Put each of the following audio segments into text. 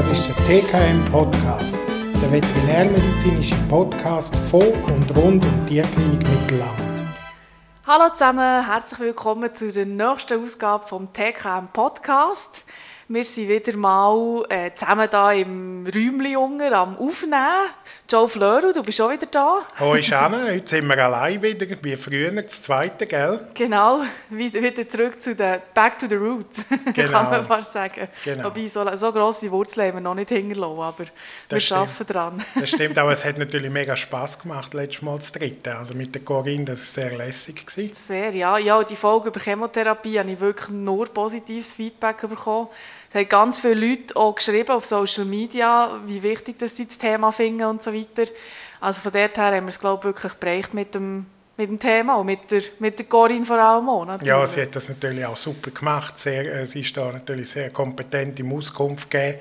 Das ist der TKM Podcast, der veterinärmedizinische Podcast von und rund um Tierklinik Mittelland. Hallo zusammen, herzlich willkommen zu der nächsten Ausgabe vom TKM Podcast. Wir sind wieder mal äh, zusammen hier im Räumchen am Aufnehmen. Joe Fleur, du bist auch wieder da. Hoi Shanna, heute sind wir allein wieder, wie früher, das zweite, gell? Genau, wieder, zurück zu den, back to the roots, genau. kann man fast sagen. Genau. Wobei, so, so grosse Wurzeln haben wir noch nicht hinterlassen, aber das wir arbeiten dran. das stimmt, aber es hat natürlich mega Spass gemacht, letztes Mal das dritte, also mit der Corinne, das war sehr lässig. Gewesen. Sehr, ja. ja. Die Folge über Chemotherapie habe ich wirklich nur positives Feedback bekommen. Es haben ganz viele Leute auch geschrieben auf Social Media, wie wichtig dass sie das Thema finden und so weiter. Also von dort her haben wir es, glaube ich, wirklich bereicht mit dem, mit dem Thema und mit der, mit der Corinne vor allem auch. Natürlich. Ja, sie hat das natürlich auch super gemacht. Sehr, äh, sie ist da natürlich sehr kompetent im Auskunft gegeben.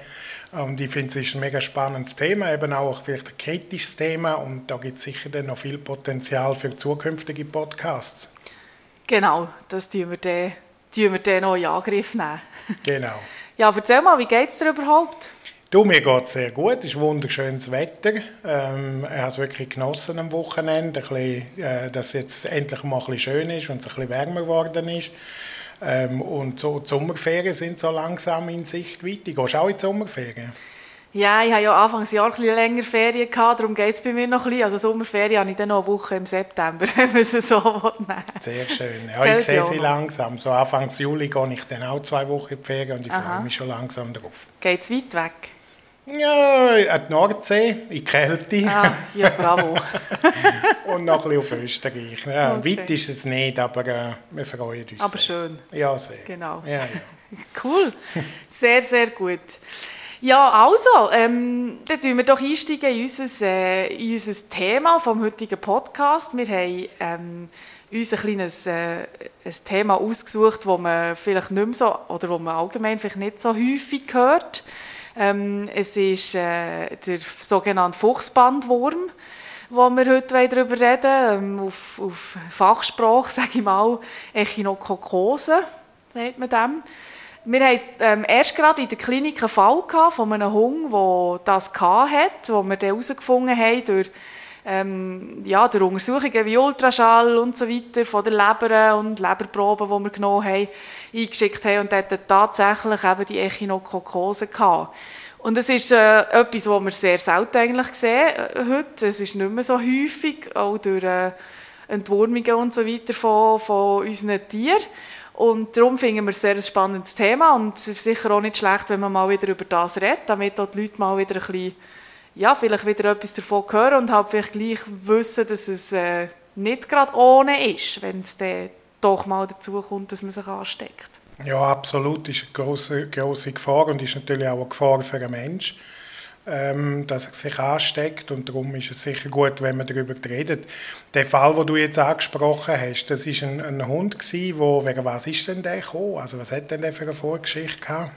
Und ich finde, es ist ein mega spannendes Thema, eben auch vielleicht ein kritisches Thema. Und da gibt es sicher dann noch viel Potenzial für zukünftige Podcasts. Genau, das tun wir dann, tun wir dann noch in Angriff nehmen. Genau. Ja, erzähl mal, wie geht es dir überhaupt? Du, mir geht es sehr gut. Es ist wunderschönes Wetter. Ähm, ich habe es wirklich genossen am Wochenende, ein bisschen, äh, dass es jetzt endlich mal ein bisschen schön ist und es ein bisschen wärmer geworden ist. Ähm, und so, die Sommerferien sind so langsam in Sichtweite. Gehst du auch in die Sommerferien? Ja, ich hatte ja Anfangsjahr ein bisschen länger Ferien, gehabt, darum geht es bei mir noch ein bisschen. Also Sommerferien habe ich dann noch eine Woche im September, wenn man es so nehmen Sehr schön. Ja, ich sehe sie langsam. So Anfangs Juli gehe ich dann auch zwei Wochen in die Ferien und ich Aha. freue mich schon langsam drauf. Geht es weit weg? Ja, an die Nordsee, in die Kälte. Ah, ja, bravo. und noch ein bisschen auf Österreich. Ja, okay. Weit ist es nicht, aber äh, wir freuen uns. Aber schön. Ja, sehr. Genau. Ja, ja. cool. Sehr, sehr gut. Ja, also, ähm, dann tun wir doch einsteigen in unser, äh, in unser Thema vom heutigen Podcast. Wir haben ähm, uns ein kleines äh, ein Thema ausgesucht, das man vielleicht nicht mehr so, oder wo man allgemein vielleicht nicht so häufig hört. Ähm, es ist äh, der sogenannte Fuchsbandwurm, wo wir heute darüber reden ähm, auf, auf Fachsprache, sage ich mal, Echinokokose, sagt man dem. Wir hatten ähm, erst gerade in der Klinik einen Fall von einem Hund, der das hatte, wo wir dann herausgefunden haben durch, ähm, ja, durch Untersuchungen wie Ultraschall und so weiter von der Leber und Leberproben, die wir genommen haben, eingeschickt haben und dort tatsächlich eben die Echinokokose gehabt. Und es ist äh, etwas, was wir sehr selten eigentlich sehen äh, heute. Es ist nicht mehr so häufig, auch durch äh, Entwurmungen und so weiter von, von unseren Tieren. Und darum finden wir es ein sehr spannendes Thema und sicher auch nicht schlecht, wenn man mal wieder über das redet, damit auch die Leute mal wieder ein bisschen, ja, vielleicht wieder etwas davon hören und halt vielleicht gleich wissen, dass es äh, nicht gerade ohne ist, wenn es dann doch mal dazu kommt, dass man sich ansteckt. Ja, absolut. Das ist eine große, große Gefahr und ist natürlich auch eine Gefahr für den Menschen ähm, dass er sich ansteckt und darum ist es sicher gut, wenn man darüber redet. Der Fall, den du jetzt angesprochen hast, das ist ein, ein Hund gewesen, wo, was ist denn der gekommen? Also was hat denn der für eine Vorgeschichte gehabt?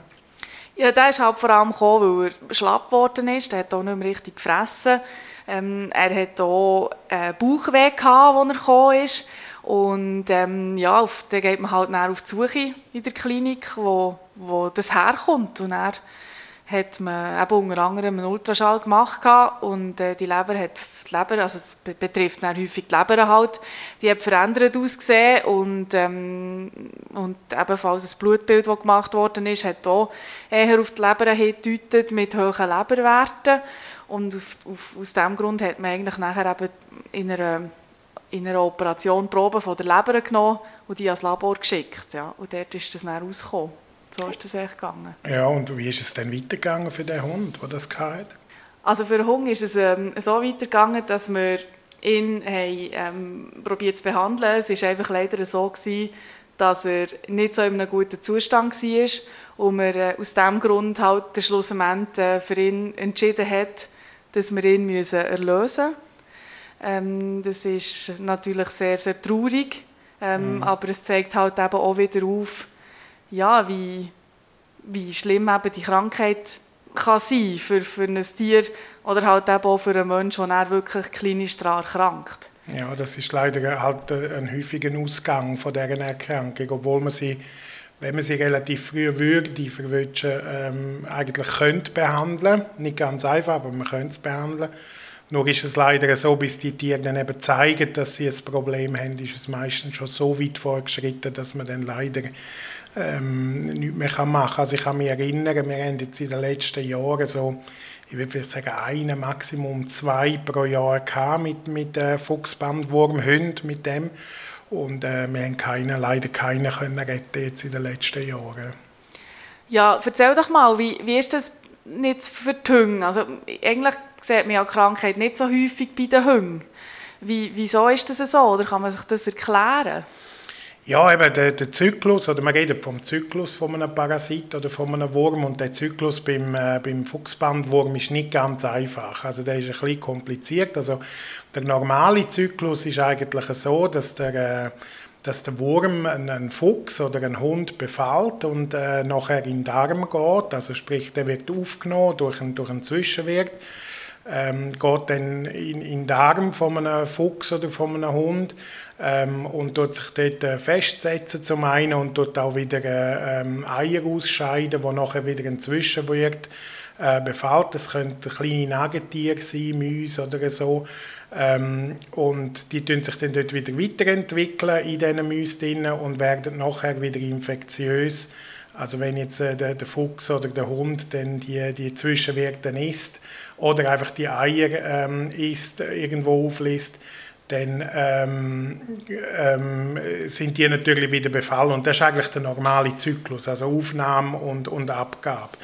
Ja, der ist halt vor allem gekommen, weil er schlapp geworden ist. Der hat auch nicht mehr richtig gefressen. Ähm, er hat auch einen Bauchweh gehabt, als er gekommen ist. Und ähm, ja, dann geht man halt auf die Suche in der Klinik, wo, wo das herkommt. Und er hat man eben unter anderem einen Ultraschall gemacht und äh, die Leber hat die Leber, also es betrifft dann häufig die Leber halt, die hat verändert ausgesehen und, ähm, und ebenfalls das Blutbild, das gemacht worden ist, hat auch eher auf die Leber hingedeutet mit hohen Leberwerten und auf, auf, aus diesem Grund hat man eigentlich nachher eben in einer in einer Operation Proben von der Leber genommen und die ans Labor geschickt. Ja. Und dort ist das dann rausgekommen. So ist das echt gegangen. Ja, und wie ist es dann weitergegangen für den Hund, der das hatte? Also für den Hund ist es ähm, so weitergegangen, dass wir ihn haben, ähm, probiert zu behandeln. Es war einfach leider so, gewesen, dass er nicht so in einem guten Zustand war und wir äh, aus diesem Grund halt schlussendlich äh, für ihn entschieden hat, dass wir ihn müssen erlösen müssen. Ähm, das ist natürlich sehr, sehr traurig, ähm, mhm. aber es zeigt halt eben auch wieder auf, ja, wie, wie schlimm eben die Krankheit kann sein für, für ein Tier oder halt eben auch für einen Menschen, der wirklich klinisch daran erkrankt. Ja, das ist leider halt ein häufiger Ausgang von dieser Erkrankung, obwohl man sie wenn man sie relativ früh würde verwünschen, ähm, eigentlich könnte behandeln. Nicht ganz einfach, aber man könnte es behandeln. Nur ist es leider so, bis die Tiere dann eben zeigen, dass sie ein Problem haben, ist es meistens schon so weit vorgeschritten, dass man dann leider ähm, nichts mehr machen kann. Also ich kann mich erinnern, wir haben jetzt in den letzten Jahren so, ich würde sagen, einen, Maximum zwei pro Jahr gehabt mit, mit äh, Fuchsbandwurmhunden, mit dem. Und äh, wir haben keine, leider keinen können retten jetzt in den letzten Jahren. Ja, erzähl doch mal, wie, wie ist das nicht für die Hunde? Also eigentlich sieht man ja Krankheit nicht so häufig bei den Hunden. Wie, wieso ist das so? Oder kann man sich das erklären? Ja, eben der, der Zyklus, oder man redet vom Zyklus von einem Parasit oder von einem Wurm und der Zyklus beim, äh, beim Fuchsbandwurm ist nicht ganz einfach. Also der ist ein bisschen kompliziert. Also der normale Zyklus ist eigentlich so, dass der, äh, dass der Wurm einen Fuchs oder einen Hund befällt und äh, nachher in den Darm geht. Also sprich, der wird aufgenommen durch einen, durch einen Zwischenwirt ähm, geht dann in, in den Darm von einem Fuchs oder von einem Hund ähm, und tut sich dort äh, festsetzen zum einen und tut auch wieder äh, ähm, Eier ausscheiden, wo nachher wieder ein Zwischenwirt äh, befällt. Das können kleine Nagetiere sein, Mäuse oder so. Ähm, und die tun sich dann dort wieder weiterentwickeln in diesen Mäusen und werden nachher wieder infektiös also wenn jetzt äh, der, der, Fuchs oder der Hund dann die, die Zwischenwerte isst oder einfach die Eier ähm, isst, irgendwo auflässt, dann ähm, ähm, sind die natürlich wieder befallen. Und das ist eigentlich der normale Zyklus, also Aufnahme und, und Abgabe.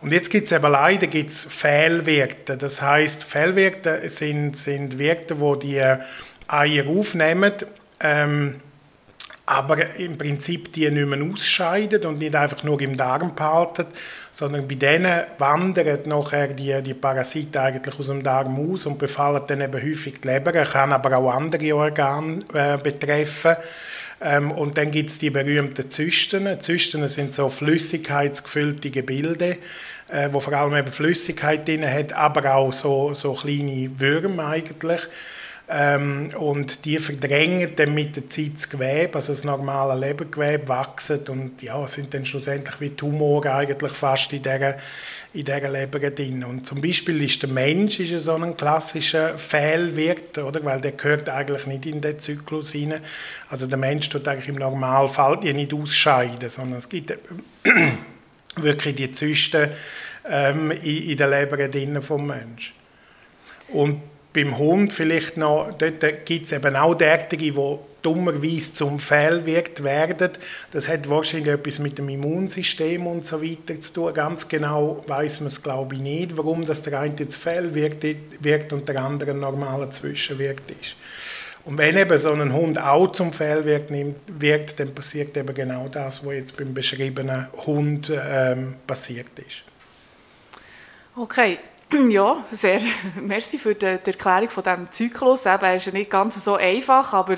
Und jetzt gibt es eben leider gibt's Fehlwerte. Das heißt, Fehlwerte sind, sind Werte, wo die Eier aufnehmen. Ähm, aber im Prinzip die nicht mehr ausscheiden und nicht einfach nur im Darm behalten, sondern bei denen wandern nachher die, die Parasiten eigentlich aus dem Darm aus und befallen dann eben häufig die Leber, kann aber auch andere Organe äh, betreffen. Ähm, und dann gibt es die berühmten Zysten. Zysten sind so flüssigkeitsgefüllte Gebilde, äh, wo vor allem eben Flüssigkeit drin hat, aber auch so, so kleine Würmer eigentlich. Ähm, und die verdrängen dann mit der Zeit das Gewebe, also das normale Lebengewebe wachsen und ja, sind dann schlussendlich wie Tumore eigentlich fast in dieser, in dieser Leber drin. Und zum Beispiel ist der Mensch ist so ein klassischer Fehlwirt, oder? weil der gehört eigentlich nicht in den Zyklus hinein. Also der Mensch tut eigentlich im Normalfall die nicht ausscheiden, sondern es gibt wirklich die Zysten ähm, in, in der Leber drin vom Mensch. Und beim Hund vielleicht noch, dort gibt es eben auch derartige, die dummerweise zum Fehlwirt werden. Das hat wahrscheinlich etwas mit dem Immunsystem und so weiter zu tun. Ganz genau weiß man es, glaube ich, nicht, warum das der eine jetzt Fehlwirt wirkt und der andere ein normaler Zwischenwirt ist. Und wenn eben so ein Hund auch zum Fehlwirt wirkt, dann passiert eben genau das, was jetzt beim beschriebenen Hund ähm, passiert ist. Okay, Ja, sehr. Merci für die, die Erklärung von diesem Zyklus. Eben, ist ja nicht ganz so einfach, aber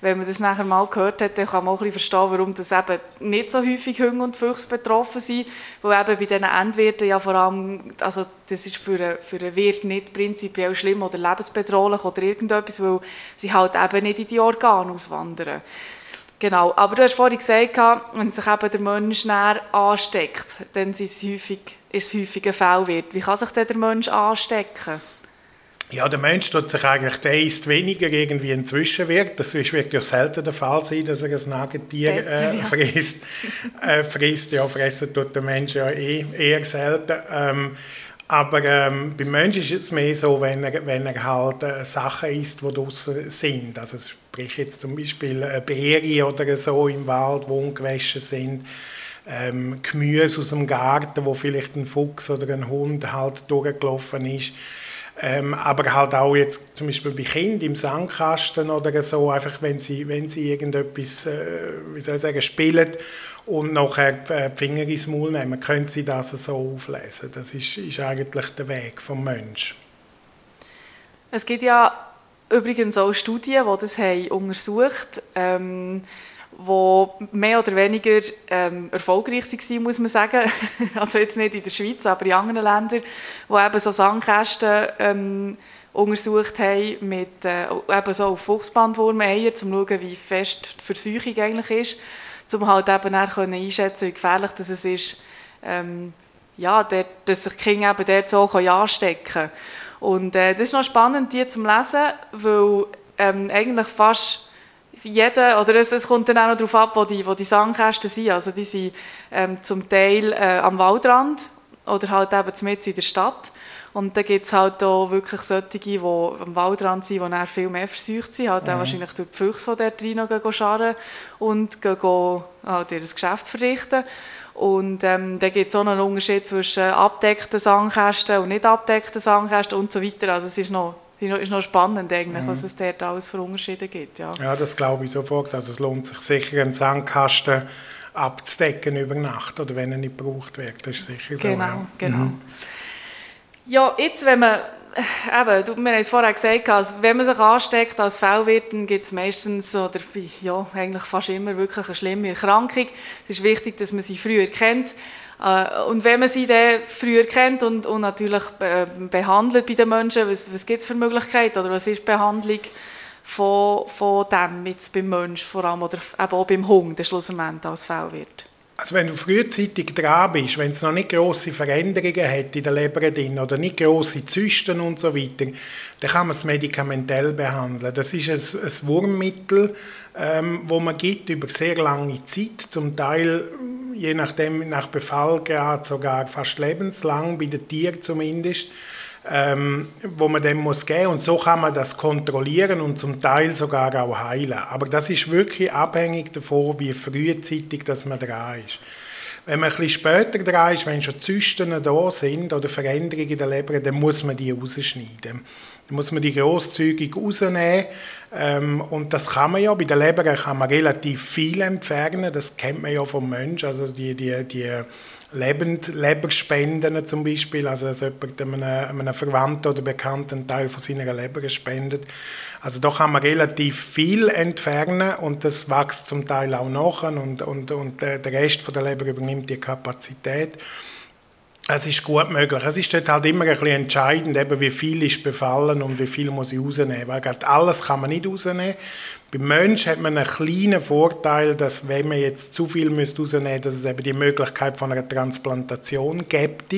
wenn man das nachher mal gehört hat, dann kann man auch ein verstehen, warum das eben nicht so häufig Hunde und Füchse betroffen sind, weil eben bei diesen Endwirten ja vor allem, also das ist für für einen Wirt nicht prinzipiell schlimm oder lebensbedrohlich oder irgendetwas, weil sie halt eben nicht in die Organe auswandern. Genau, aber du hast vorhin gesagt, wenn sich eben der Mensch näher ansteckt, dann ist es häufig, ist es häufig ein Fehlwirt. Wie kann sich denn der Mensch anstecken? Ja, der Mensch tut sich eigentlich, der isst weniger irgendwie ein Zwischenwirt. Das wird wirklich selten der Fall sein, dass er ein Nagetier äh, frisst. äh, frisst. Ja, fressen tut der Mensch ja eh, eher selten. Ähm, aber ähm, beim Menschen ist es mehr so, wenn er, wenn er halt äh, Sachen isst, die draußen sind. Also sprich jetzt zum Beispiel eine Beere oder so im Wald, wo ungewaschen sind. Ähm, Gemüse aus dem Garten, wo vielleicht ein Fuchs oder ein Hund halt durchgelaufen ist. Ähm, aber halt auch jetzt zum Beispiel bei Kindern im Sandkasten oder so, einfach wenn sie, wenn sie irgendetwas, äh, wie soll ich sagen, spielen und nachher äh, die Finger ins Maul nehmen, können sie das so auflesen. Das ist, ist eigentlich der Weg vom Mensch. Es gibt ja übrigens auch Studien, die das haben untersucht haben. Ähm, wo mehr oder weniger ähm, erfolgreich waren, muss man sagen. also jetzt nicht in der Schweiz, aber in anderen Ländern, wo eben so Sandkästen ähm, untersucht haben mit äh, eben so auf Fuchsbandwurmeier, um zu schauen, wie fest die Verseuchung eigentlich ist. um halt eben können einschätzen wie gefährlich das ist, ähm, ja, der, dass sich die Kinder eben dort so anstecken können. Und äh, das ist noch spannend, die zu lesen, weil ähm, eigentlich fast jeder, oder es, es, kommt dann auch noch darauf ab, wo die, wo die Sandkästen sind. Also die sind ähm, zum Teil äh, am Waldrand oder halt eben mitten in der Stadt. Und dann gibt es halt auch wirklich solche, die am Waldrand sind, die dann viel mehr versucht sind, halt mhm. auch wahrscheinlich durch die Füchse, die dort rein gehen, gehen und gehen, halt ihr Geschäft verrichten. Und ähm, dann gibt es auch noch einen Unterschied zwischen abdeckten Sandkästen und nicht abdeckten Sandkästen und so weiter. Also es ist noch, ist noch spannend eigentlich, mhm. was es dort alles für Unterschiede gibt. Ja, ja das glaube ich sofort. Also es lohnt sich sicher, einen Sandkasten abzudecken über Nacht oder wenn er nicht gebraucht wird. Das ist sicher so. Genau, ja. genau. Mhm. Ja, jetzt, wenn man Eben, du, wir haben es vorher gesagt, also wenn man sich ansteckt als Fellwirt, dann gibt es meistens, oder ja, eigentlich fast immer wirklich eine schlimme Erkrankung. Es ist wichtig, dass man sie früher kennt. Äh, und wenn man sie dann früher kennt und, und natürlich behandelt bei den Menschen, was, was gibt es für Möglichkeiten oder was ist die Behandlung von, von dem jetzt beim Menschen vor allem oder eben auch beim Hund, schlussendlich als Fellwirt? Also wenn du frühzeitig dran bist, wenn es noch nicht große Veränderungen hat in der Leber drin oder nicht große Zysten und so weiter, dann kann man es medikamentell behandeln. Das ist ein, ein Wurmmittel, ähm, wo man gibt über sehr lange Zeit, zum Teil je nachdem nach Befallgrad sogar fast lebenslang bei den Tieren zumindest ähm, wo man dem muss geben und so kann man das kontrollieren und zum Teil sogar auch heilen. Aber das ist wirklich abhängig davon, wie frühzeitig dass man dran ist. Wenn man bisschen später dran ist, wenn schon Zysten da sind oder Veränderungen in der Leber, dann muss man die rausschneiden. Dann muss man die grosszügig rausnehmen. Ähm, und das kann man ja, bei der Leber kann man relativ viel entfernen. Das kennt man ja vom Menschen. Also die, die, die Lebend, Leberspenden zum Beispiel, also dass jemand einem, einem Verwandten oder Bekannten einen Teil von seiner Leber spendet. Also da kann man relativ viel entfernen und das wächst zum Teil auch nach und, und, und der Rest von der Leber übernimmt die Kapazität. Es ist gut möglich. Es ist dort halt immer ein bisschen entscheidend, eben wie viel ist befallen und wie viel muss ich rausnehmen. Weil alles kann man nicht rausnehmen. Beim Menschen hat man einen kleinen Vorteil, dass wenn man jetzt zu viel rausnehmen müsste, dass es eben die Möglichkeit von einer Transplantation gibt.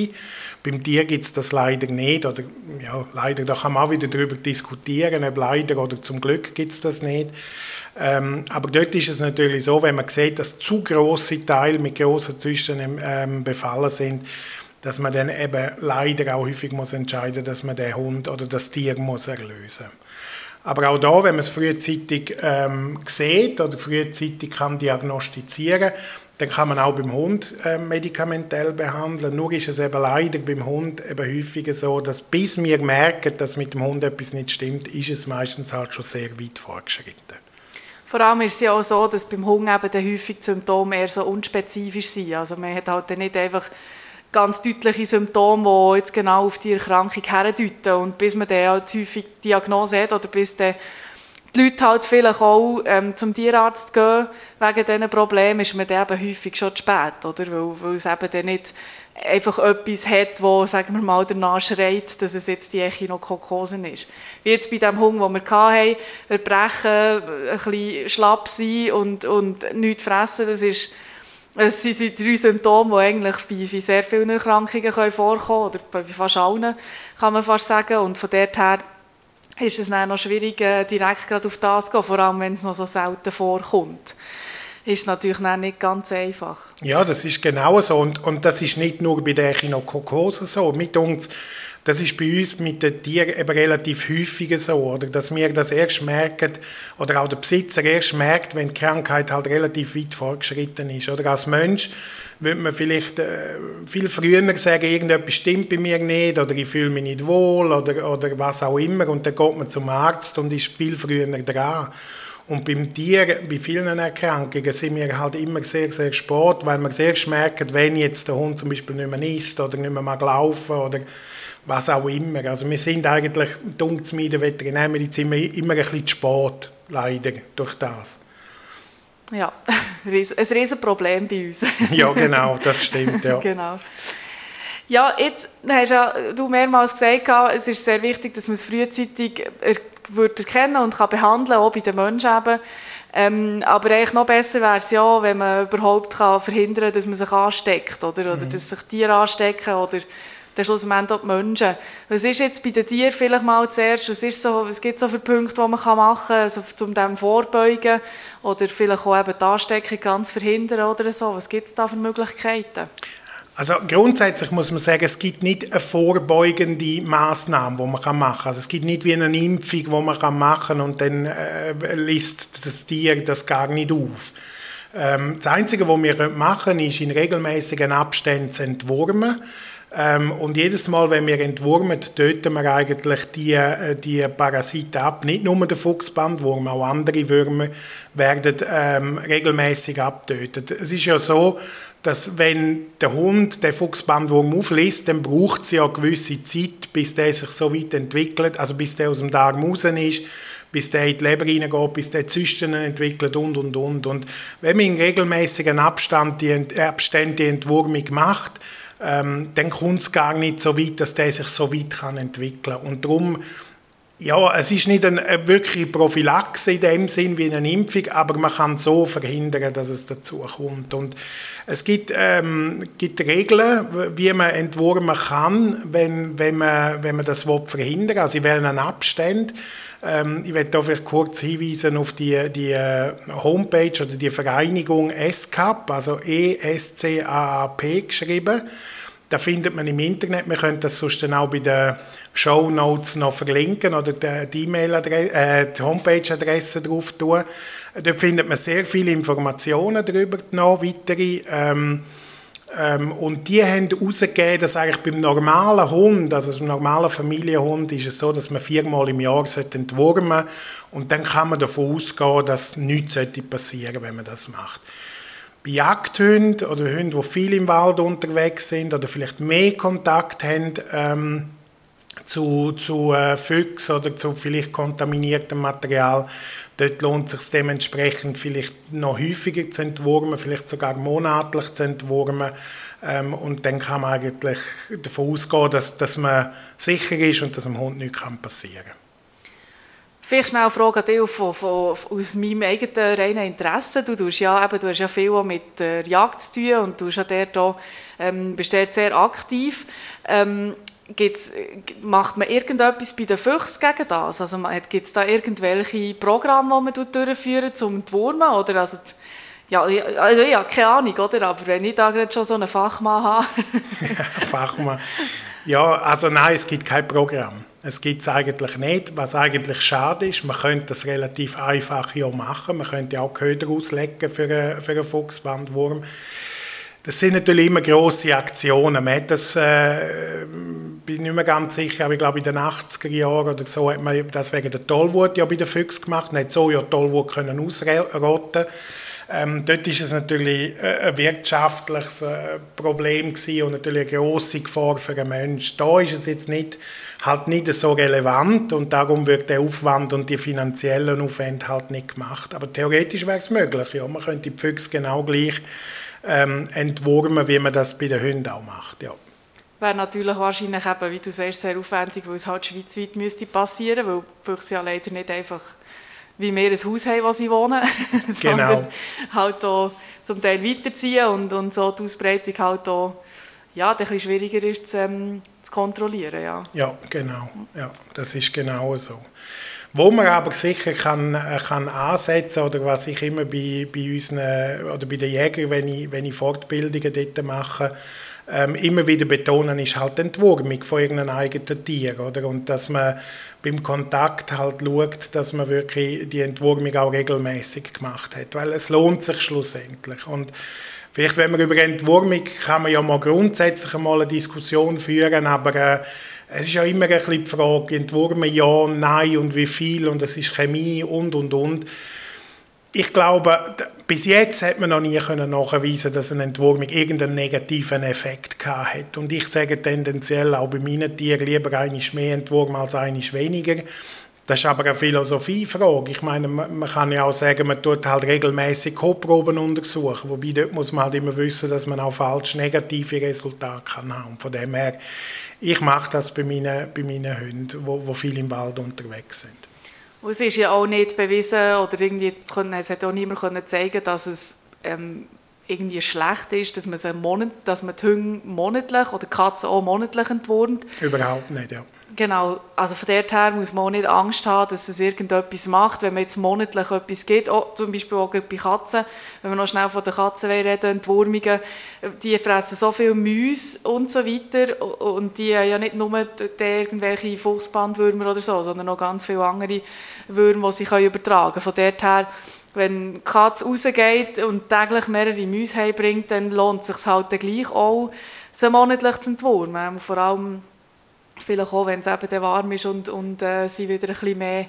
Beim Tier gibt es das leider nicht. Oder, ja, leider, da kann man auch wieder darüber diskutieren, ob leider oder zum Glück gibt es das nicht. Ähm, aber dort ist es natürlich so, wenn man sieht, dass zu große Teile mit großen Zysten ähm, befallen sind, dass man dann eben leider auch häufig muss entscheiden, dass man den Hund oder das Tier muss erlösen. Aber auch da, wenn man es frühzeitig ähm, sieht oder frühzeitig kann diagnostizieren, dann kann man auch beim Hund äh, medikamentell behandeln. Nur ist es eben leider beim Hund eben häufiger so, dass bis wir merken, dass mit dem Hund etwas nicht stimmt, ist es meistens halt schon sehr weit fortgeschritten. Vor allem ist es ja auch so, dass beim Hund eben häufig Symptome eher so unspezifisch sind. Also man hat halt nicht einfach ganz deutliche Symptome, die jetzt genau auf die Erkrankung herdeuten. Und bis man dann halt häufig Diagnose hat oder bis dann die Leute halt vielleicht auch ähm, zum Tierarzt gehen wegen diesen Problemen, ist man dann eben häufig schon zu spät, oder? Weil, weil es eben dann nicht einfach etwas hat, wo, sagen wir mal, danach schreit, dass es jetzt die Echinokokose ist. Wie jetzt bei dem Hunger, den wir hatten, erbrechen, ein bisschen schlapp sein und, und nichts fressen, das ist es sind drei Symptome, die eigentlich bei sehr vielen Erkrankungen vorkommen können, oder bei fast allen, kann man fast sagen. Und von dort her ist es dann noch schwierig, äh, direkt gerade auf das zu gehen, vor allem wenn es noch so selten vorkommt ist natürlich nicht ganz einfach. Ja, das ist genau so. Und, und das ist nicht nur bei der Echinokokose so. Mit uns, das ist bei uns mit den Tieren eben relativ häufig so, oder? dass wir das erst merken, oder auch der Besitzer erst merkt, wenn die Krankheit halt relativ weit fortgeschritten ist. Oder als Mensch würde man vielleicht äh, viel früher sagen, irgendetwas stimmt bei mir nicht, oder ich fühle mich nicht wohl, oder, oder was auch immer. Und dann geht man zum Arzt und ist viel früher dran. Und beim Tier, bei vielen Erkrankungen, sind wir halt immer sehr, sehr spät, weil man sehr merkt, wenn jetzt der Hund zum Beispiel nicht mehr isst oder nicht mehr mag laufen oder was auch immer. Also wir sind eigentlich, dunkel in der Veterinärmedizin, immer ein bisschen zu spät, leider, durch das. Ja, ein riesen Problem bei uns. ja, genau, das stimmt, ja. genau. Ja, jetzt hast ja du mehrmals gesagt, es ist sehr wichtig, dass man es frühzeitig wird erkennen und kann behandeln, auch bei den Menschen eben. Ähm, aber eigentlich noch besser wäre es ja, wenn man überhaupt kann verhindern kann, dass man sich ansteckt oder, oder mhm. dass sich Tiere anstecken oder dann schlussendlich auch die Menschen. Was ist jetzt bei den Tieren vielleicht mal zuerst, was, ist so, was gibt es so für Punkte, die man machen kann, also um dem vorbeugen oder vielleicht auch eben die Ansteckung ganz verhindern oder so? Was gibt es da für Möglichkeiten? Also grundsätzlich muss man sagen, es gibt nicht eine vorbeugende Maßnahme, die man machen kann. Also es gibt nicht wie eine Impfung, die man machen kann und dann äh, liest das Tier das gar nicht auf. Ähm, das Einzige, was wir machen können, ist in regelmäßigen Abständen zu entwurmen. Ähm, und jedes Mal, wenn wir entwurmen, töten wir eigentlich die, äh, die Parasiten ab. Nicht nur der Fuchsbandwurm, auch andere Würmer werden ähm, regelmäßig abtötet. Es ist ja so, dass wenn der Hund den Fuchsbandwurm auflässt, dann braucht es ja eine gewisse Zeit, bis der sich so weit entwickelt, also bis der aus dem Darm raus ist, bis der in die Leber reingeht, bis der Zysten entwickelt und, und, und. Und wenn man in regelmäßigen Abstand die, Abständen die Entwurmung macht, ähm, dann kommt es gar nicht so weit, dass der sich so weit kann entwickeln kann. Und darum, ja, es ist nicht eine wirkliche Prophylaxe in dem Sinn wie eine Impfung, aber man kann so verhindern, dass es dazu kommt. Und es gibt, ähm, gibt Regeln, wie man entwurmen kann, wenn, wenn, man, wenn man das verhindern will. Also in welchen Abständen. Ähm, ich werde vielleicht kurz hinweisen auf die, die äh, Homepage oder die Vereinigung ESCAP, also E-S-C-A-A-P geschrieben. Da findet man im Internet. Wir können das sonst dann auch bei den Show Notes noch verlinken oder die, E-Mail-Adresse, äh, die Homepage-Adresse drauf tun. Dort findet man sehr viele Informationen darüber noch, weitere. Ähm, ähm, und die haben herausgegeben, dass eigentlich beim normalen Hund, also beim normalen Familienhund, ist es so, dass man viermal im Jahr entwurmen sollte. Und dann kann man davon ausgehen, dass nichts passieren sollte, wenn man das macht. Bei Jagdhunden oder Hunden, die viel im Wald unterwegs sind oder vielleicht mehr Kontakt haben, ähm, zu, zu äh, Füchsen oder zu vielleicht kontaminiertem Material. Dort lohnt es sich dementsprechend vielleicht noch häufiger zu entwurmen, vielleicht sogar monatlich zu entwurmen. Ähm, und dann kann man eigentlich davon ausgehen, dass, dass man sicher ist und dass dem Hund nichts passieren kann. Vielleicht schnell eine Frage an dich von, von, aus meinem eigenen reinen Interesse. Du, tust ja, eben, du hast ja viel mit der Jagd zu tun und du ja dort auch, ähm, bist dort sehr aktiv. Ähm, Gibt's, macht man irgendetwas bei den Füchsen gegen das? Also gibt es da irgendwelche Programme, die man durchführen zum Wurmen? Oder also, ja, also ja, keine Ahnung, oder? Aber wenn ich da gerade schon so einen Fachmann habe. ja, Fachmann. Ja, also nein, es gibt kein Programm. Es gibt es eigentlich nicht, was eigentlich schade ist. Man könnte das relativ einfach ja machen. Man könnte auch Köder auslegen für einen, für einen Fuchsbandwurm. Das sind natürlich immer grosse Aktionen. Man hat das, äh, bin nicht mehr ganz sicher, aber ich glaube in den 80er Jahren oder so hat man das wegen der Tollwut ja bei den Füchsen gemacht. Man hat so ja Tollwut können ausrotten. Ähm, dort ist es natürlich äh, ein wirtschaftliches äh, Problem und natürlich eine grosse Gefahr für einen Menschen. Da ist es jetzt nicht, halt nicht so relevant und darum wird der Aufwand und die finanziellen Aufwände halt nicht gemacht. Aber theoretisch wäre es möglich. Ja. Man könnte die Füchse genau gleich ähm, entwurmen, wie man das bei den Hunden auch macht. Ja. Wäre natürlich wahrscheinlich eben, wie du sagst, sehr aufwendig, weil es halt schweizweit müsste weil Füchse ja leider nicht einfach wie wir ein Haus haben, wo sie wohnen, sondern genau. halt auch zum Teil weiterziehen und, und so die Ausbreitung halt auch ja, ein bisschen schwieriger ist zu, ähm, zu kontrollieren. Ja. ja, genau. Ja, das ist genau so. Wo man aber sicher kann, äh, kann ansetzen oder was ich immer bei, bei unseren, oder bei den Jägern, wenn ich, wenn ich Fortbildungen dort mache, ähm, immer wieder betonen, ist halt die Entwurmung von irgendeinem eigenen Tier. Oder? Und dass man beim Kontakt halt schaut, dass man wirklich die Entwurmung auch regelmäßig gemacht hat. Weil es lohnt sich schlussendlich. Und vielleicht, wenn man über Entwurmung kann man ja mal grundsätzlich mal eine Diskussion führen, aber äh, es ist ja immer ein bisschen die Frage, entwurmen ja, nein und wie viel und es ist Chemie und, und, und. Ich glaube, bis jetzt hat man noch nie können nachweisen dass eine Entwurmung irgendeinen negativen Effekt hat. Und ich sage tendenziell auch bei meinen Tieren lieber einiges mehr entwurmen als einiges weniger. Das ist aber eine Philosophiefrage. Ich meine, man kann ja auch sagen, man tut halt regelmäßig Kotproben untersuchen. Wobei dort muss man halt immer wissen, dass man auch falsch negative Resultate kann haben. Von dem her, ich mache das bei meinen, bei meinen Hunden, die viel im Wald unterwegs sind. Und es ist ja auch nicht bewiesen oder irgendwie können, es hat auch niemand können zeigen, dass es ähm, irgendwie schlecht ist, dass man, sie monat, dass man die Hunde monatlich oder die Katzen auch monatlich entwurmt. Überhaupt nicht, ja. Genau, also von der her muss man auch nicht Angst haben, dass es irgendetwas macht, wenn man jetzt monatlich etwas gibt, auch, zum Beispiel auch bei Katzen, wenn wir noch schnell von den Katzen reden, Entwurmungen, die fressen so viel Mäuse und so weiter und die haben ja nicht nur irgendwelche Fuchsbandwürmer oder so, sondern auch ganz viele andere Würmer, die sie übertragen können. Von der her wenn die Katze rausgeht und täglich mehrere Mäuse heimbringt, dann lohnt es sich halt gleich auch, sie monatlich zu entwurmen. Vor allem vielleicht auch, wenn es eben warm ist und, und äh, sie wieder ein bisschen mehr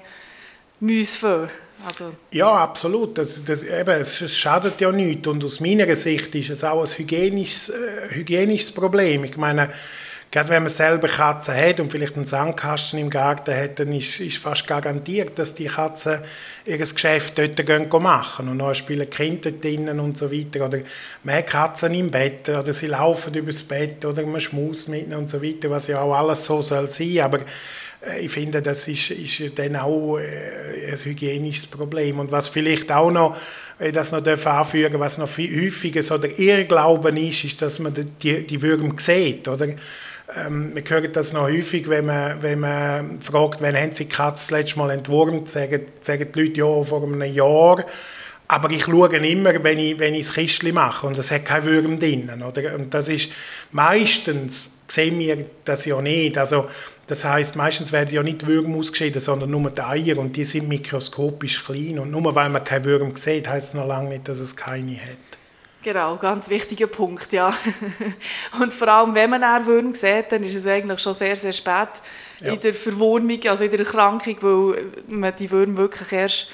Mäuse fangen. Also. Ja, absolut. Das, das, eben, es schadet ja nichts. Und aus meiner Sicht ist es auch ein hygienisches, äh, hygienisches Problem. Ich meine, Gerade wenn man selber Katzen hat und vielleicht einen Sandkasten im Garten hat, dann ist, ist fast garantiert, dass die Katzen ihr Geschäft dort gehen machen. Und dann spielen Kinder dort drinnen und so weiter. Oder hat Katzen im Bett oder sie laufen übers Bett oder man schmust mit ihnen und so weiter, was ja auch alles so soll sein. Aber ich finde, das ist, ist dann auch äh, ein hygienisches Problem. Und was vielleicht auch noch, ich das noch anfügen was noch viel häufiger so der Irrglauben ist, ist, dass man die, die Würmer sieht, oder? Ähm, wir hören das noch häufig, wenn man, wenn man fragt, wann haben Sie die Katze das Mal entwurmt, sagen, sagen die Leute, ja, vor einem Jahr. Aber ich schaue immer, wenn ich, wenn ich das Kistchen mache und es hat kein Würm drin. Oder? Und das ist meistens, sehen wir das ja nicht. Also, das heißt, meistens werden ja nicht Würmer ausgeschieden, sondern nur die Eier und die sind mikroskopisch klein. Und nur weil man keine Würmer sieht, heißt es noch lange nicht, dass es keine hat. Genau, ganz wichtiger Punkt, ja. Und vor allem, wenn man einen Wurm sieht, dann ist es eigentlich schon sehr, sehr spät ja. in der Verwurmung, also in der Erkrankung, weil man die Würmer wirklich erst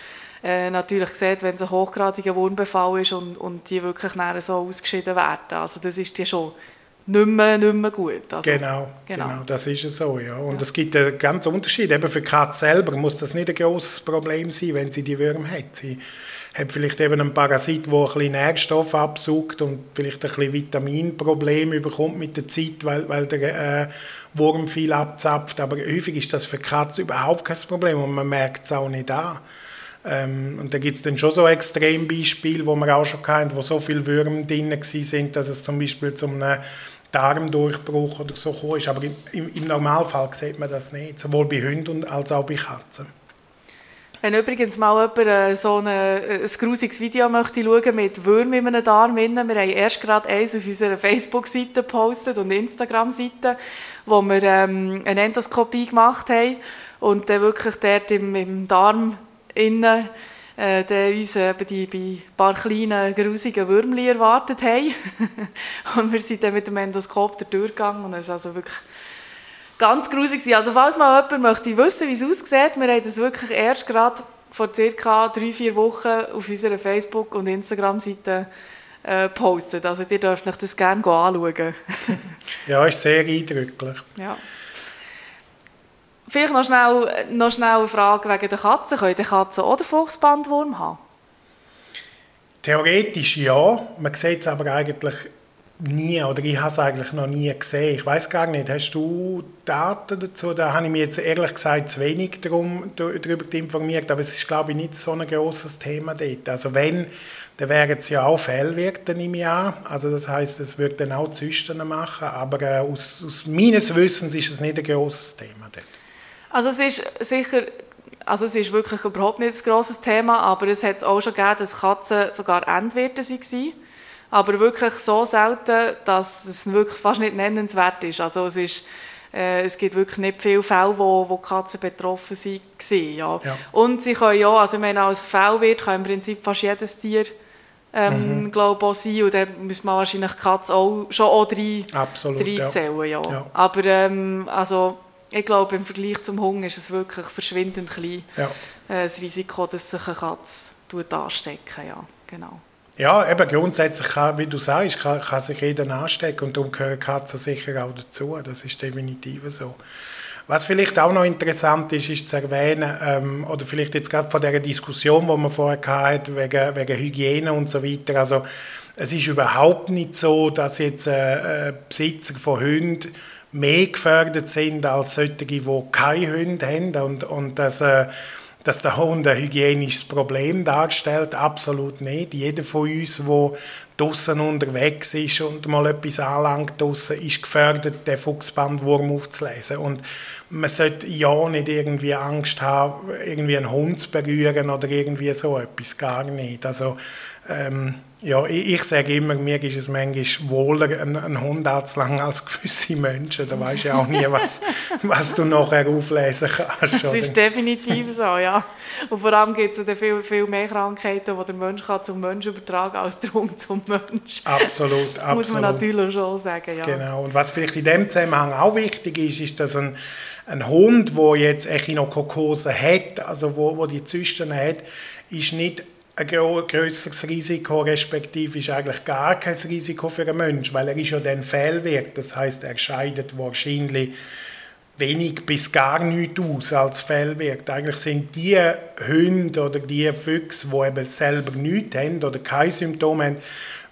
äh, natürlich sieht, wenn es ein hochgradiger Wurmbefall ist und, und die wirklich nachher so ausgeschieden werden. Also das ist ja schon nicht mehr, nicht mehr gut. Also, genau, genau, genau, das ist es so. Ja. Und ja. es gibt einen ganz Unterschied. Eben für die Katze selber muss das nicht ein großes Problem sein, wenn sie die Würmer hat. Sie hat vielleicht eben einen Parasit, der ein bisschen Nährstoff absaugt und vielleicht ein bisschen Vitaminprobleme bekommt mit der Zeit, weil, weil der äh, Wurm viel abzapft. Aber häufig ist das für die Katze überhaupt kein Problem und man merkt es auch nicht an. Ähm, und da gibt es dann schon so Extrembeispiele, wo wir auch schon kennen, wo so viele Würmer drin sind, dass es zum Beispiel zum Darmdurchbruch oder so ist. Aber im, im Normalfall sieht man das nicht, sowohl bei Hunden als auch bei Katzen. Wenn übrigens mal jemand äh, so eine, äh, ein grusiges Video möchte schauen mit Würmern in einem Darm, wir haben erst gerade eins auf unserer Facebook-Seite gepostet und Instagram-Seite, wo wir ähm, eine Endoskopie gemacht haben und dann wirklich dort im, im Darm innen äh, dann uns eben die bei paar kleinen, grusigen Würmchen erwartet haben. und wir sind dann mit dem Endoskop durchgegangen und es ist also wirklich ganz grusig. Also falls mal jemand möchte wissen, wie es aussieht, wir haben das wirklich erst gerade vor circa drei, vier Wochen auf unserer Facebook- und Instagram-Seite äh, postet. Also ihr dürft euch das gerne anschauen. ja, ist sehr eindrücklich. Ja. Vielleicht noch schnell, noch schnell eine Frage wegen der Katzen. Können die Katzen oder Fuchsbandwurm haben? Theoretisch ja. Man sieht es aber eigentlich nie, oder ich habe es eigentlich noch nie gesehen. Ich weiß gar nicht, hast du Daten dazu? Da habe ich mich jetzt ehrlich gesagt zu wenig darüber informiert, aber es ist, glaube ich, nicht so ein großes Thema dort. Also wenn, dann wären es ja auch Fehlwirkten im Jahr. Also das heißt, es würde dann auch Zysten machen, aber äh, aus, aus meines Wissens ist es nicht ein großes Thema dort. Also es ist sicher also es ist wirklich überhaupt nicht ein grosses Thema, aber es hat auch schon gegeben, dass Katzen sogar Endwirte waren aber wirklich so selten, dass es wirklich fast nicht nennenswert ist. Also es, ist, äh, es gibt wirklich nicht viele Fälle, wo, wo Katzen betroffen waren. Ja. ja. Und sie können ja, also ich meine, als Fellwirt kann im Prinzip fast jedes Tier ähm, mhm. glaube auch sein und dann muss man wahrscheinlich Katze auch schon auch drei, Absolut, reinzählen. Ja. Ja. Aber ähm, also, ich glaube, im Vergleich zum Hunger ist es wirklich verschwindend klein, ja. äh, das Risiko, dass sich eine Katze anstecken ja, genau. Ja, eben grundsätzlich, kann, wie du sagst, kann, kann sich jeder anstecken und darum gehören Katzen sicher auch dazu. Das ist definitiv so. Was vielleicht auch noch interessant ist, ist zu erwähnen, ähm, oder vielleicht jetzt gerade von der Diskussion, die wir vorher hatten, wegen, wegen Hygiene und so weiter. Also, es ist überhaupt nicht so, dass jetzt äh, äh, Besitzer von Hunden mehr gefährdet sind als solche, die keine Hunde haben und, und dass äh, dass der Hund ein hygienisches Problem darstellt, absolut nicht. Jeder von uns, der draußen unterwegs ist und mal etwas anlangt draussen, ist gefährdet, den Fuchsbandwurm aufzulesen. Und man sollte ja nicht irgendwie Angst haben, irgendwie einen Hund zu berühren oder irgendwie so etwas, gar nicht. Also ähm, ja, ich, ich sage immer, mir ist es manchmal wohler, einen, einen Hund anzulangen als gewisse Menschen. Da weißt du ja auch nie, was, was du nachher auflesen kannst. Das ist definitiv so, ja. Und vor allem gibt es ja viel, viel mehr Krankheiten, die der Mensch kann zum Menschen übertragen kann, als der Hund zum Mensch. Absolut, absolut. Muss man natürlich schon sagen, ja. Genau. Und was vielleicht in dem Zusammenhang auch wichtig ist, ist, dass ein, ein Hund, der jetzt Echinokokose hat, also wo, wo die Zysten hat, ist nicht ein größeres Risiko, respektive ist eigentlich gar kein Risiko für einen Menschen, weil er ist ja dann Fehlwert. Das heißt, er scheidet wahrscheinlich wenig bis gar nichts aus als Fehlwert. Eigentlich sind die Hunde oder die Füchse, die eben selber nichts haben oder keine Symptome haben,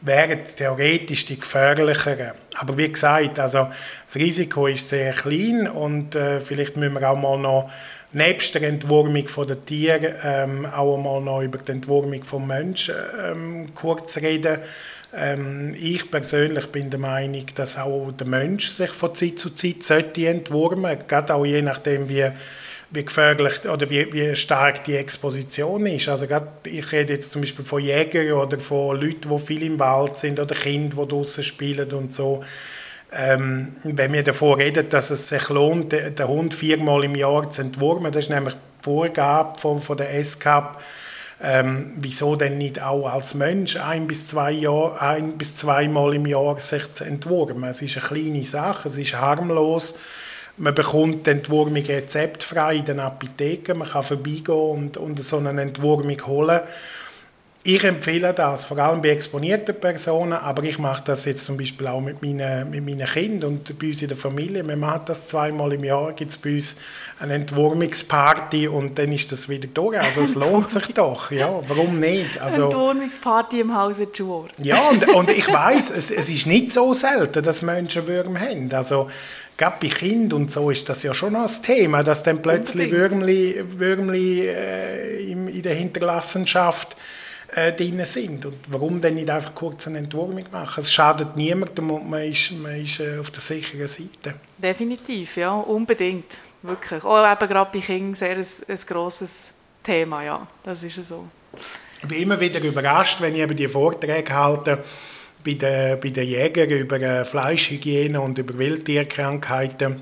wären theoretisch die gefährlicheren. Aber wie gesagt, also das Risiko ist sehr klein und äh, vielleicht müssen wir auch mal noch nebst der Entwurmung der Tiere ähm, auch einmal noch über die Entwurmung des Menschen ähm, kurz reden. Ähm, ich persönlich bin der Meinung, dass auch der Mensch sich von Zeit zu Zeit sollte entwurmen, gerade auch je nachdem, wie wie gefährlich oder wie, wie stark die Exposition ist. Also gerade, ich rede jetzt zum Beispiel von Jägern oder von Leuten, die viel im Wald sind oder Kinder, die draußen spielen und so. Ähm, wenn wir davon reden, dass es sich lohnt, den Hund viermal im Jahr zu entwurmen, das ist nämlich die Vorgabe von, von der SCAP, ähm, wieso denn nicht auch als Mensch ein bis zwei Jahr, ein bis zweimal im Jahr sich zu entwurmen? Es ist eine kleine Sache, es ist harmlos. Man bekommt die Entwurmung rezeptfrei in den Apotheken, man kann vorbeigehen und, und so eine Entwurmung holen. Ich empfehle das, vor allem bei exponierten Personen, aber ich mache das jetzt zum Beispiel auch mit meinen, mit meinen Kindern und bei uns in der Familie. Wir machen das zweimal im Jahr, gibt es bei uns eine Entwurmungsparty und dann ist das wieder durch. Also es lohnt sich doch, ja, warum nicht? Also, Entwurmungsparty im Hause Jur. Ja, und, und ich weiß, es, es ist nicht so selten, dass Menschen Würmer haben. Also gerade bei Kindern und so ist das ja schon ein Thema, dass dann plötzlich Würmli, Würmli äh, in, in der Hinterlassenschaft äh, drin sind. Und warum dann nicht einfach kurz eine Entwurmung machen? Es schadet niemandem und man ist, man ist äh, auf der sicheren Seite. Definitiv, ja, unbedingt. Wirklich. Auch eben gerade bei Kindern sehr ein, ein grosses Thema, ja, das ist so. Ich bin immer wieder überrascht, wenn ich eben die Vorträge halte, bei den, bei den Jägern über äh, Fleischhygiene und über Wildtierkrankheiten.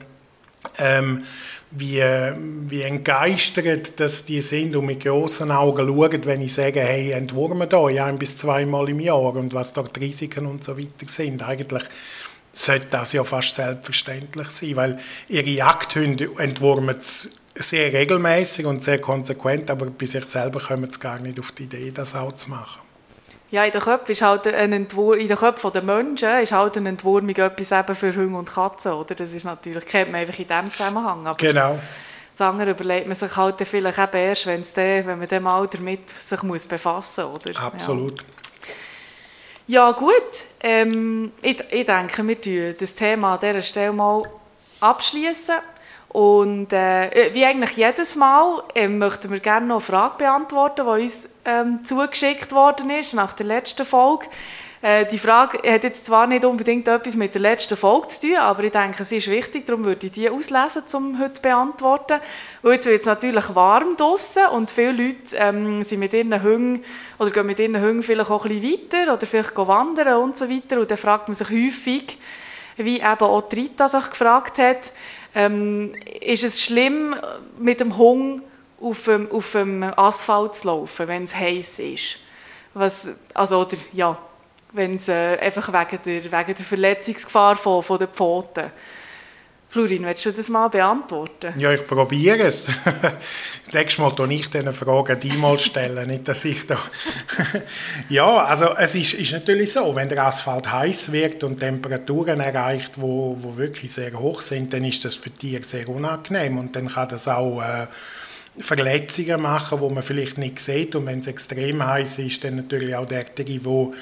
Ähm, wie, wie entgeistert dass die sind und mit grossen Augen schauen, wenn ich sage, hey, entwurmen da ein bis zweimal im Jahr und was dort die Risiken und so weiter sind. Eigentlich sollte das ja fast selbstverständlich sein, weil ihre Jagdhunde entwurmen sehr regelmäßig und sehr konsequent, aber bei sich selber kommen sie gar nicht auf die Idee, das auch zu machen. Ja, in den Köpfen ist halt ein Entwur in den Köpfen der Menschen ist halt eine Entwurmung etwas eben für Hunde und Katzen, oder? Das ist natürlich, kennt man einfach in diesem Zusammenhang. Aber genau. Das andere überlegt man sich halt vielleicht eben erst, wenn, der, wenn man dem mal damit sich muss befassen muss, oder? Absolut. Ja, ja gut. Ähm, ich, ich denke, wir tun das Thema an dieser Stelle mal abschließen. Und äh, wie eigentlich jedes Mal äh, möchten wir gerne noch eine Frage beantworten, die uns ähm, zugeschickt worden ist nach der letzten Folge. Äh, die Frage hat jetzt zwar nicht unbedingt etwas mit der letzten Folge zu tun, aber ich denke, sie ist wichtig, darum würde ich die auslesen, um heute zu beantworten. Und jetzt wird es natürlich warm draußen und viele Leute ähm, sind mit ihren Hunden oder gehen mit ihren Hunden vielleicht auch ein bisschen weiter oder vielleicht wandern und so weiter. Und dann fragt man sich häufig, wie eben auch Rita sich gefragt hat, ähm, ist es schlimm, mit dem Hund auf dem, auf dem Asphalt zu laufen, wenn es heiß ist? Was, also, oder, ja, wenn es äh, einfach wegen der, wegen der Verletzungsgefahr von, von den Pfoten. Florin, willst du das mal beantworten? Ja, ich probiere es. Nächstes Mal stelle ich diese Fragen die mal stellen, nicht, dass ich da... ja, also es ist, ist natürlich so, wenn der Asphalt heiß wird und Temperaturen erreicht, wo, wo wirklich sehr hoch sind, dann ist das für Tiere sehr unangenehm und dann kann das auch... Äh, Verletzungen machen, wo man vielleicht nicht sieht und wenn es extrem heiß ist, dann natürlich auch derjenige, wo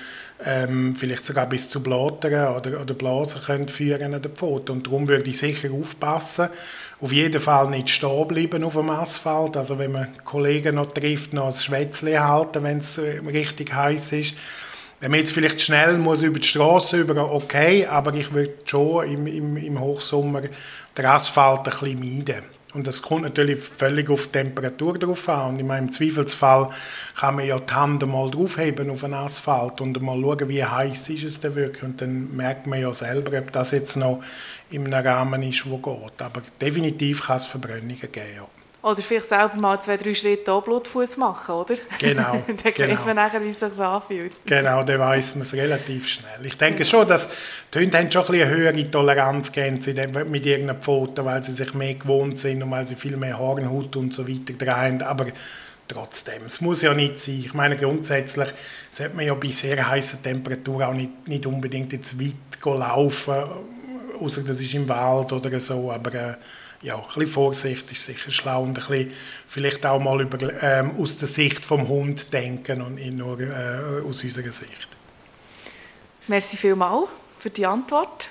ähm, vielleicht sogar bis zu Blättern oder, oder Blasen können führen an der Pfote. Und darum würde ich sicher aufpassen, auf jeden Fall nicht stehen bleiben auf dem Asphalt. Also wenn man Kollegen noch trifft, noch ein Schwätzchen halten, wenn es äh, richtig heiß ist. Wenn man jetzt vielleicht schnell muss über die Straße über, okay, aber ich würde schon im, im, im Hochsommer den Asphalt ein bisschen meiden. Und das kommt natürlich völlig auf die Temperatur drauf an. Und in meinem Zweifelsfall kann man ja die Hand mal draufheben auf den Asphalt und mal schauen, wie heiß ist es denn wirklich. Und dann merkt man ja selber, ob das jetzt noch einem Rahmen ist, wo geht. Aber definitiv kann es Verbrennungen geben. Ja. Oder vielleicht selber mal zwei, drei Schritte Blutfuß machen, oder? Genau. dann genau. weiß man nachher, wie es sich anfühlt. Genau, dann weiß man es relativ schnell. Ich denke schon, dass die Hunde haben schon ein eine höhere Toleranzgrenze mit irgendeiner Pfote, weil sie sich mehr gewohnt sind und weil sie viel mehr Hornhaut und so weiter drehen. Aber trotzdem, es muss ja nicht sein. Ich meine, grundsätzlich sollte man ja bei sehr heißen Temperaturen auch nicht, nicht unbedingt jetzt weit laufen, außer das ist im Wald oder so, aber... Äh, ja, ein bisschen Vorsicht ist sicher schlau und ein bisschen vielleicht auch mal über, ähm, aus der Sicht vom Hund denken und nicht nur äh, aus unserer Sicht. Merci vielmals für die Antwort.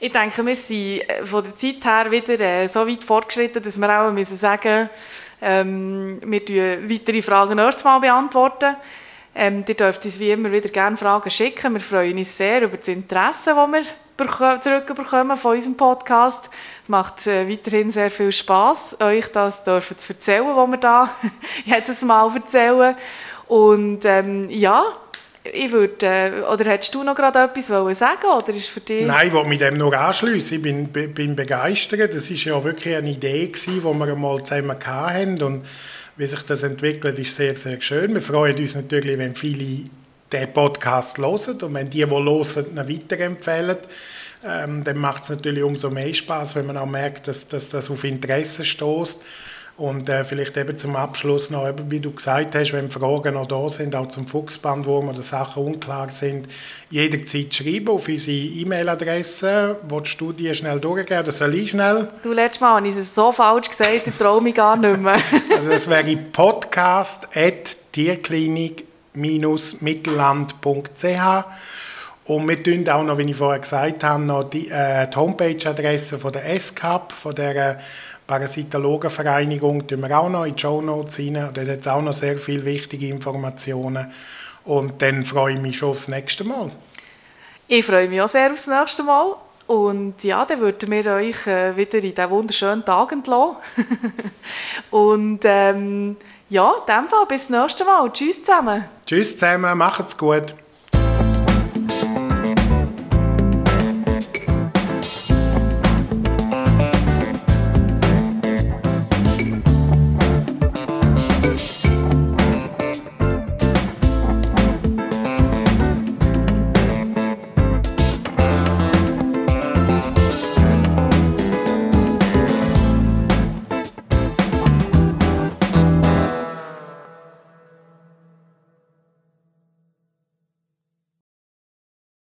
Ich denke, wir sind äh, von der Zeit her wieder äh, so weit fortgeschritten, dass wir auch müssen sagen ähm, wir beantworten weitere Fragen nächstes Mal beantworten. Ähm, ihr dürft uns wie immer wieder gerne Fragen schicken. Wir freuen uns sehr über das Interesse, das wir zurückbekommen von unserem Podcast. Es macht äh, weiterhin sehr viel Spaß, euch das dürfen zu erzählen, was wir da jedes Mal erzählen. Und ähm, ja, ich würde, äh, oder hättest du noch gerade etwas wollen sagen oder ist für dich? Nein, ich wollte mich dem nur anschließen. Ich bin, bin begeistert. Das ist ja wirklich eine Idee gewesen, die wir einmal zusammen hatten und wie sich das entwickelt, ist sehr, sehr schön. Wir freuen uns natürlich, wenn viele den Podcast hören und wenn die, die hören, ihn weiterempfehlen, ähm, dann macht es natürlich umso mehr Spaß, wenn man auch merkt, dass, dass das auf Interesse stößt. Und äh, vielleicht eben zum Abschluss noch, eben, wie du gesagt hast, wenn Fragen noch da sind, auch zum Fuchsbandwurm oder Sachen unklar sind, jederzeit schreiben auf unsere E-Mail-Adresse. Willst du die schnell durchgeben oder soll ich schnell? Du, letztes Mal habe ich es so falsch gesagt, ich traue mich gar nicht mehr. also das wäre podcast.tierklinik-mittelland.ch und wir tun auch noch, wie ich vorher gesagt habe, noch die, äh, die Homepage-Adresse von der SCAP, von der Parasitologenvereinigung, tun wir auch noch in die Show Notes rein. Da hat auch noch sehr viele wichtige Informationen. Und dann freue ich mich schon aufs nächste Mal. Ich freue mich auch sehr aufs nächste Mal. Und ja, dann würden wir euch äh, wieder in diesen wunderschönen Tagen entlassen. Und ähm, ja, in Fall bis zum nächsten Mal. Tschüss zusammen. Tschüss zusammen, macht's gut.